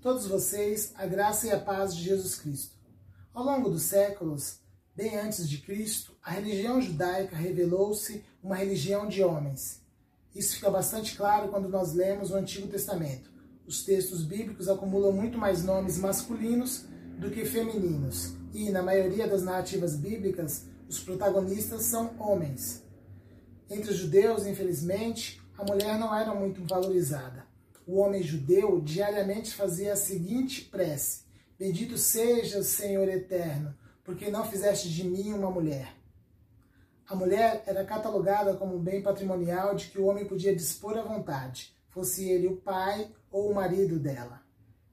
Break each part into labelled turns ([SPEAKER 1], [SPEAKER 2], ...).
[SPEAKER 1] todos vocês a graça e a paz de Jesus Cristo. Ao longo dos séculos, bem antes de Cristo, a religião judaica revelou-se uma religião de homens. Isso fica bastante claro quando nós lemos o Antigo Testamento. Os textos bíblicos acumulam muito mais nomes masculinos do que femininos, e na maioria das narrativas bíblicas, os protagonistas são homens. Entre os judeus, infelizmente, a mulher não era muito valorizada. O homem judeu diariamente fazia a seguinte prece: Bendito sejas, Senhor eterno, porque não fizeste de mim uma mulher. A mulher era catalogada como um bem patrimonial de que o homem podia dispor à vontade, fosse ele o pai ou o marido dela.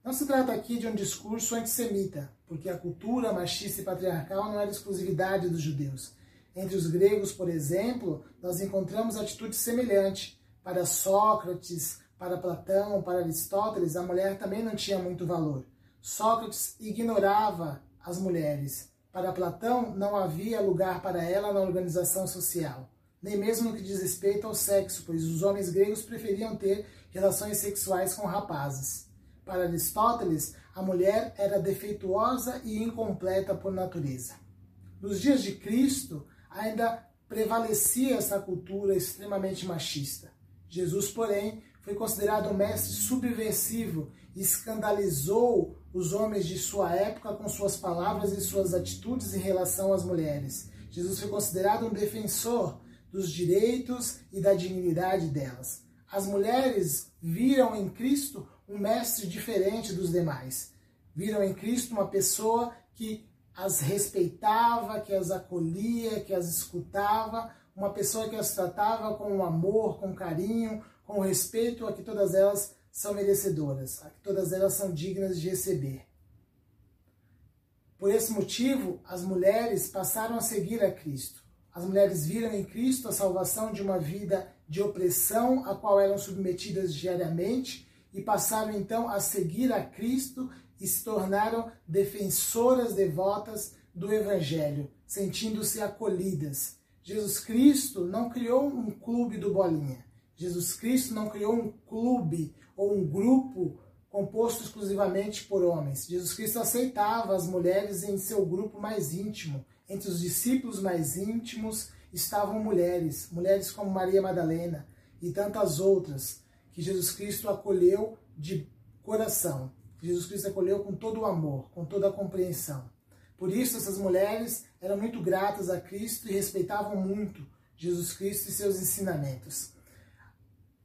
[SPEAKER 1] Não se trata aqui de um discurso antissemita, porque a cultura machista e patriarcal não era exclusividade dos judeus. Entre os gregos, por exemplo, nós encontramos atitude semelhante. Para Sócrates, para Platão, para Aristóteles, a mulher também não tinha muito valor. Sócrates ignorava as mulheres. Para Platão, não havia lugar para ela na organização social, nem mesmo no que diz respeito ao sexo, pois os homens gregos preferiam ter relações sexuais com rapazes. Para Aristóteles, a mulher era defeituosa e incompleta por natureza. Nos dias de Cristo, ainda prevalecia essa cultura extremamente machista. Jesus, porém, foi considerado um mestre subversivo e escandalizou os homens de sua época com suas palavras e suas atitudes em relação às mulheres. Jesus foi considerado um defensor dos direitos e da dignidade delas. As mulheres viram em Cristo um mestre diferente dos demais. Viram em Cristo uma pessoa que as respeitava, que as acolhia, que as escutava, uma pessoa que as tratava com amor, com carinho, com respeito a que todas elas são merecedoras, a que todas elas são dignas de receber. Por esse motivo, as mulheres passaram a seguir a Cristo. As mulheres viram em Cristo a salvação de uma vida de opressão a qual eram submetidas diariamente e passaram então a seguir a Cristo e se tornaram defensoras devotas do Evangelho, sentindo-se acolhidas. Jesus Cristo não criou um clube do Bolinha. Jesus Cristo não criou um clube ou um grupo composto exclusivamente por homens. Jesus Cristo aceitava as mulheres em seu grupo mais íntimo. Entre os discípulos mais íntimos estavam mulheres, mulheres como Maria Madalena e tantas outras que Jesus Cristo acolheu de coração. Jesus Cristo acolheu com todo o amor, com toda a compreensão. Por isso, essas mulheres eram muito gratas a Cristo e respeitavam muito Jesus Cristo e seus ensinamentos.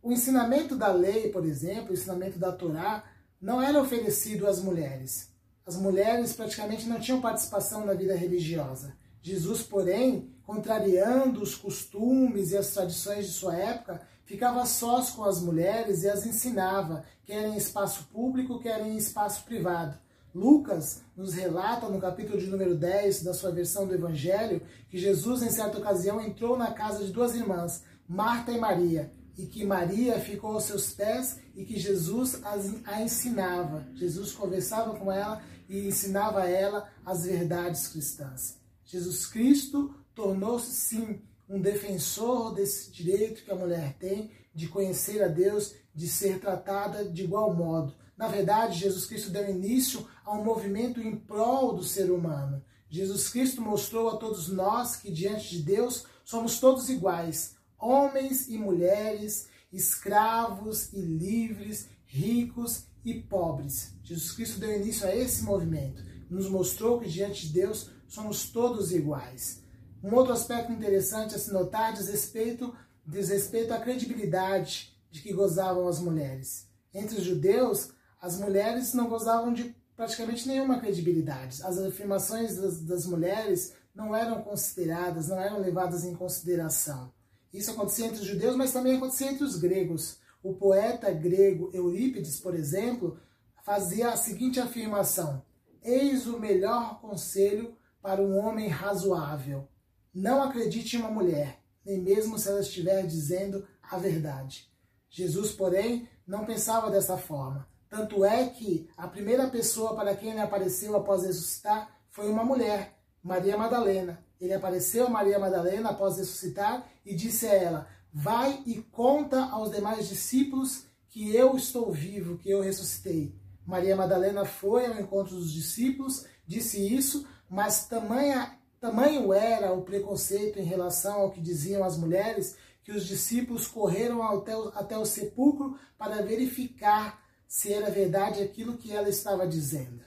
[SPEAKER 1] O ensinamento da lei, por exemplo, o ensinamento da Torá, não era oferecido às mulheres. As mulheres praticamente não tinham participação na vida religiosa. Jesus, porém, contrariando os costumes e as tradições de sua época, ficava sós com as mulheres e as ensinava, quer em espaço público, quer em espaço privado. Lucas nos relata no capítulo de número 10 da sua versão do Evangelho que Jesus, em certa ocasião, entrou na casa de duas irmãs, Marta e Maria, e que Maria ficou aos seus pés e que Jesus a ensinava. Jesus conversava com ela e ensinava a ela as verdades cristãs. Jesus Cristo tornou-se, sim, um defensor desse direito que a mulher tem de conhecer a Deus, de ser tratada de igual modo. Na verdade, Jesus Cristo deu início a um movimento em prol do ser humano. Jesus Cristo mostrou a todos nós que diante de Deus somos todos iguais, homens e mulheres, escravos e livres, ricos e pobres. Jesus Cristo deu início a esse movimento, nos mostrou que diante de Deus somos todos iguais. Um outro aspecto interessante a se notar diz respeito, diz respeito à credibilidade de que gozavam as mulheres. Entre os judeus, as mulheres não gozavam de praticamente nenhuma credibilidade. As afirmações das, das mulheres não eram consideradas, não eram levadas em consideração. Isso acontecia entre os judeus, mas também acontecia entre os gregos. O poeta grego Eurípides, por exemplo, fazia a seguinte afirmação: Eis o melhor conselho para um homem razoável. Não acredite em uma mulher, nem mesmo se ela estiver dizendo a verdade. Jesus, porém, não pensava dessa forma. Tanto é que a primeira pessoa para quem ele apareceu após ressuscitar foi uma mulher, Maria Madalena. Ele apareceu a Maria Madalena após ressuscitar e disse a ela: Vai e conta aos demais discípulos que eu estou vivo, que eu ressuscitei. Maria Madalena foi ao encontro dos discípulos, disse isso, mas tamanha, tamanho era o preconceito em relação ao que diziam as mulheres que os discípulos correram até o, até o sepulcro para verificar se era verdade aquilo que ela estava dizendo.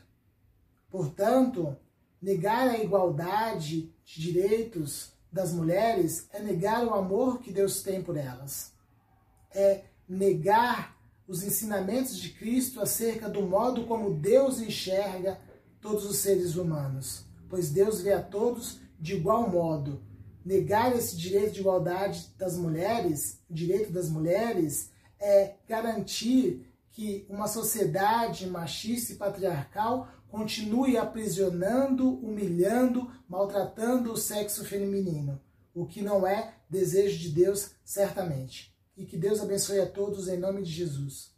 [SPEAKER 1] Portanto, negar a igualdade de direitos das mulheres é negar o amor que Deus tem por elas. É negar os ensinamentos de Cristo acerca do modo como Deus enxerga todos os seres humanos, pois Deus vê a todos de igual modo. Negar esse direito de igualdade das mulheres, direito das mulheres, é garantir que uma sociedade machista e patriarcal continue aprisionando, humilhando, maltratando o sexo feminino, o que não é desejo de Deus, certamente. E que Deus abençoe a todos em nome de Jesus.